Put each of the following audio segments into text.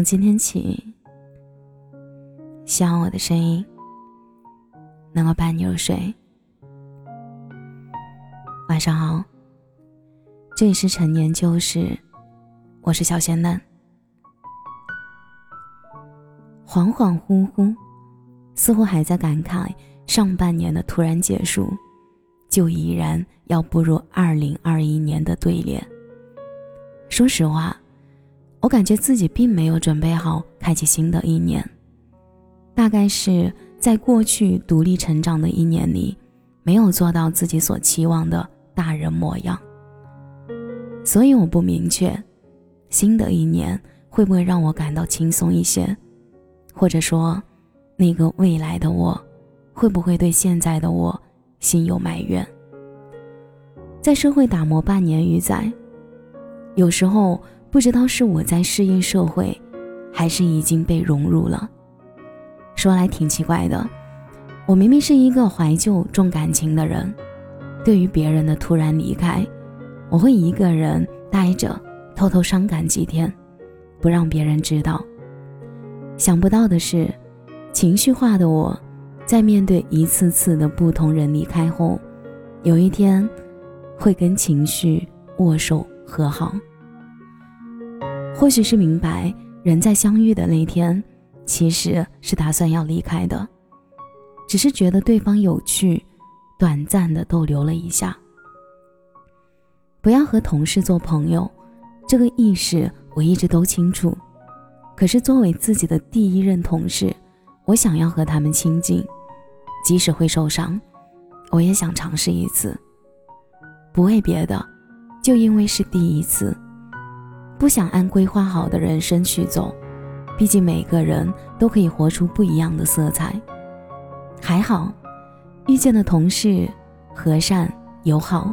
从今天起，希望我的声音能够伴你入睡。晚上好，这里是陈年旧事，我是小仙嫩。恍恍惚惚，似乎还在感慨上半年的突然结束，就已然要步入二零二一年的对联。说实话。我感觉自己并没有准备好开启新的一年，大概是在过去独立成长的一年里，没有做到自己所期望的大人模样。所以我不明确，新的一年会不会让我感到轻松一些，或者说，那个未来的我，会不会对现在的我心有埋怨？在社会打磨半年余载，有时候。不知道是我在适应社会，还是已经被融入了。说来挺奇怪的，我明明是一个怀旧重感情的人，对于别人的突然离开，我会一个人呆着，偷偷伤感几天，不让别人知道。想不到的是，情绪化的我，在面对一次次的不同人离开后，有一天，会跟情绪握手和好。或许是明白，人在相遇的那天，其实是打算要离开的，只是觉得对方有趣，短暂的逗留了一下。不要和同事做朋友，这个意识我一直都清楚。可是作为自己的第一任同事，我想要和他们亲近，即使会受伤，我也想尝试一次。不为别的，就因为是第一次。不想按规划好的人生去走，毕竟每个人都可以活出不一样的色彩。还好，遇见的同事和善友好，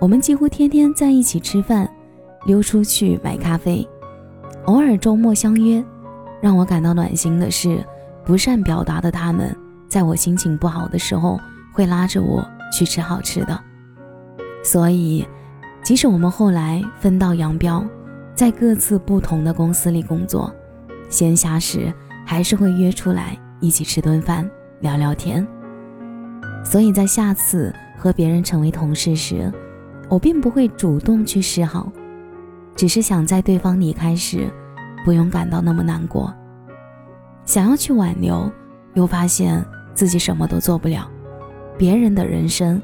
我们几乎天天在一起吃饭，溜出去买咖啡，偶尔周末相约。让我感到暖心的是，不善表达的他们，在我心情不好的时候，会拉着我去吃好吃的。所以，即使我们后来分道扬镳。在各自不同的公司里工作，闲暇时还是会约出来一起吃顿饭、聊聊天。所以在下次和别人成为同事时，我并不会主动去示好，只是想在对方离开时，不用感到那么难过。想要去挽留，又发现自己什么都做不了，别人的人生，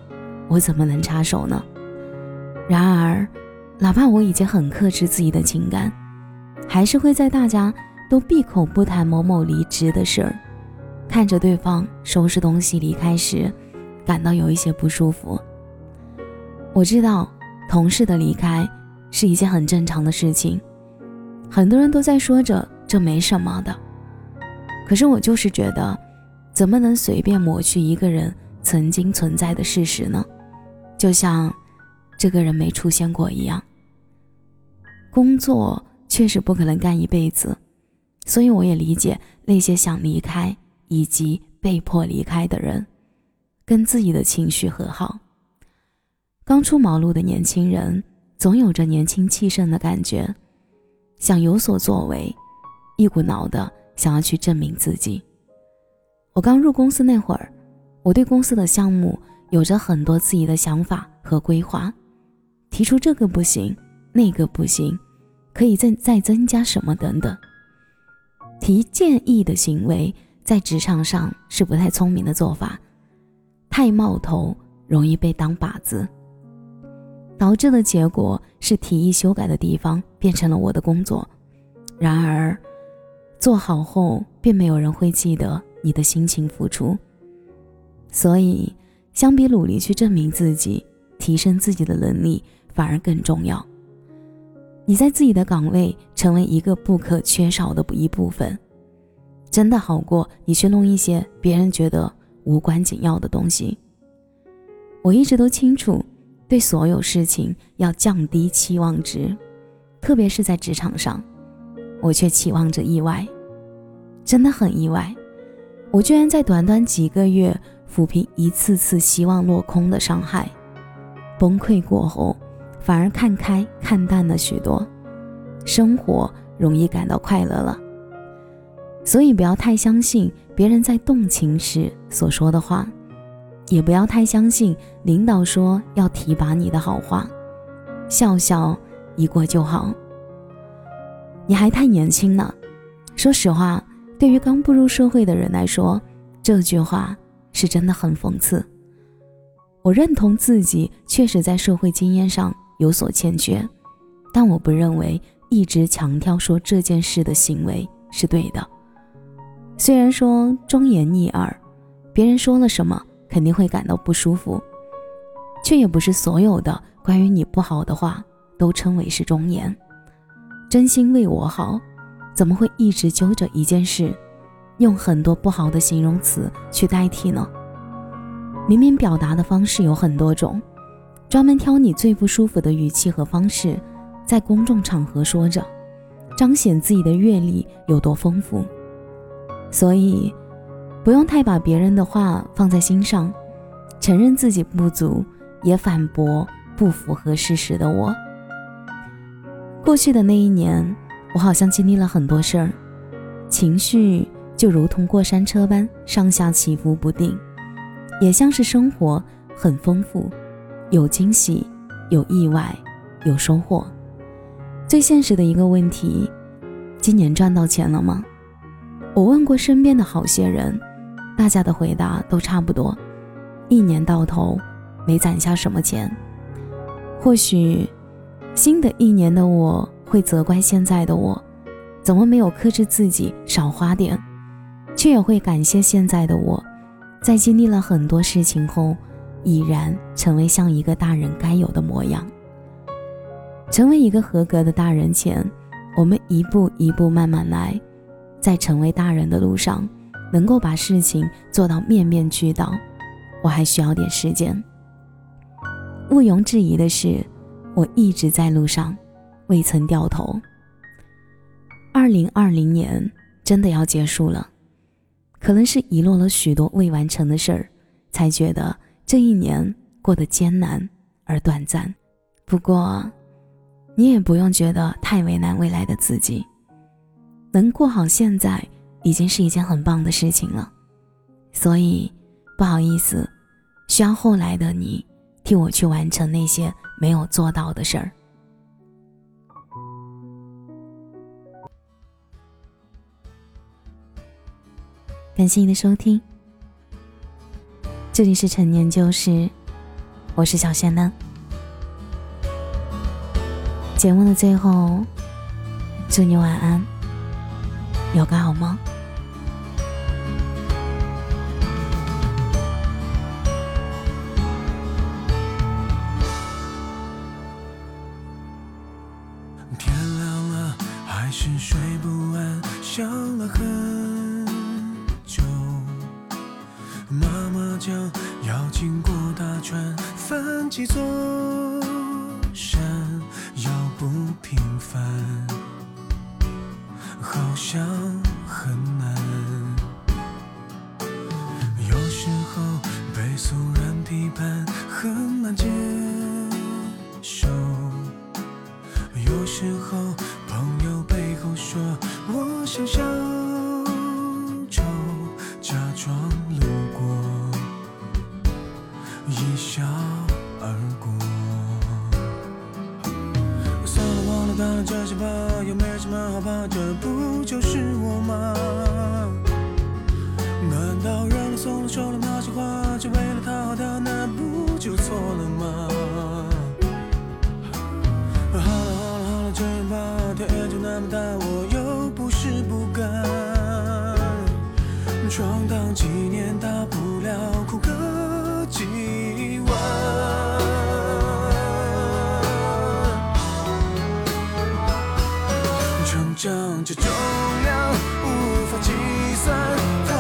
我怎么能插手呢？然而。哪怕我已经很克制自己的情感，还是会在大家都闭口不谈某某离职的事儿，看着对方收拾东西离开时，感到有一些不舒服。我知道同事的离开是一件很正常的事情，很多人都在说着这没什么的，可是我就是觉得，怎么能随便抹去一个人曾经存在的事实呢？就像。这个人没出现过一样。工作确实不可能干一辈子，所以我也理解那些想离开以及被迫离开的人，跟自己的情绪和好。刚出茅庐的年轻人总有着年轻气盛的感觉，想有所作为，一股脑的想要去证明自己。我刚入公司那会儿，我对公司的项目有着很多自己的想法和规划。提出这个不行，那个不行，可以再再增加什么等等。提建议的行为在职场上是不太聪明的做法，太冒头容易被当靶子，导致的结果是提议修改的地方变成了我的工作，然而做好后并没有人会记得你的辛勤付出。所以，相比努力去证明自己、提升自己的能力。反而更重要。你在自己的岗位成为一个不可缺少的一部分，真的好过你去弄一些别人觉得无关紧要的东西。我一直都清楚，对所有事情要降低期望值，特别是在职场上，我却期望着意外，真的很意外。我居然在短短几个月抚平一次次希望落空的伤害，崩溃过后。反而看开看淡了许多，生活容易感到快乐了。所以不要太相信别人在动情时所说的话，也不要太相信领导说要提拔你的好话，笑笑一过就好。你还太年轻呢，说实话，对于刚步入社会的人来说，这句话是真的很讽刺。我认同自己确实在社会经验上有所欠缺。但我不认为一直强调说这件事的行为是对的。虽然说忠言逆耳，别人说了什么肯定会感到不舒服，却也不是所有的关于你不好的话都称为是忠言。真心为我好，怎么会一直揪着一件事，用很多不好的形容词去代替呢？明明表达的方式有很多种，专门挑你最不舒服的语气和方式。在公众场合说着，彰显自己的阅历有多丰富，所以不用太把别人的话放在心上，承认自己不足，也反驳不符合事实的我。过去的那一年，我好像经历了很多事儿，情绪就如同过山车般上下起伏不定，也像是生活很丰富，有惊喜，有意外，有收获。最现实的一个问题，今年赚到钱了吗？我问过身边的好些人，大家的回答都差不多，一年到头没攒下什么钱。或许新的一年的我会责怪现在的我，怎么没有克制自己少花点，却也会感谢现在的我，在经历了很多事情后，已然成为像一个大人该有的模样。成为一个合格的大人前，我们一步一步慢慢来，在成为大人的路上，能够把事情做到面面俱到，我还需要点时间。毋庸置疑的是，我一直在路上，未曾掉头。二零二零年真的要结束了，可能是遗落了许多未完成的事儿，才觉得这一年过得艰难而短暂。不过。你也不用觉得太为难未来的自己，能过好现在已经是一件很棒的事情了。所以，不好意思，需要后来的你替我去完成那些没有做到的事儿。感谢你的收听，这里是陈年旧事，我是小仙丹。节目的最后，祝你晚安，有个好梦。天亮了，还是睡不安，想了很要经过大川，翻几座山。要不平凡，好像很难。有时候被俗人批判很难接成长这重量无法计算。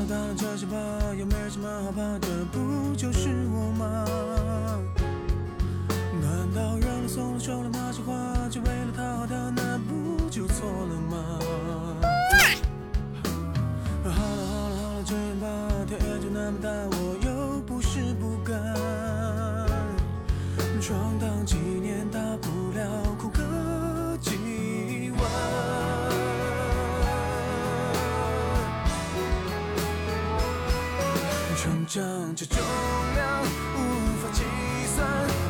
了，忘了，这些吧，又没什么好怕的，不就是我吗？难道让你送了说了那些话，就为了讨好他，那不就错了吗？好了好了好了，这样吧，天就那么大，我又不是不敢。闯荡几年，大不了这重量无法计算。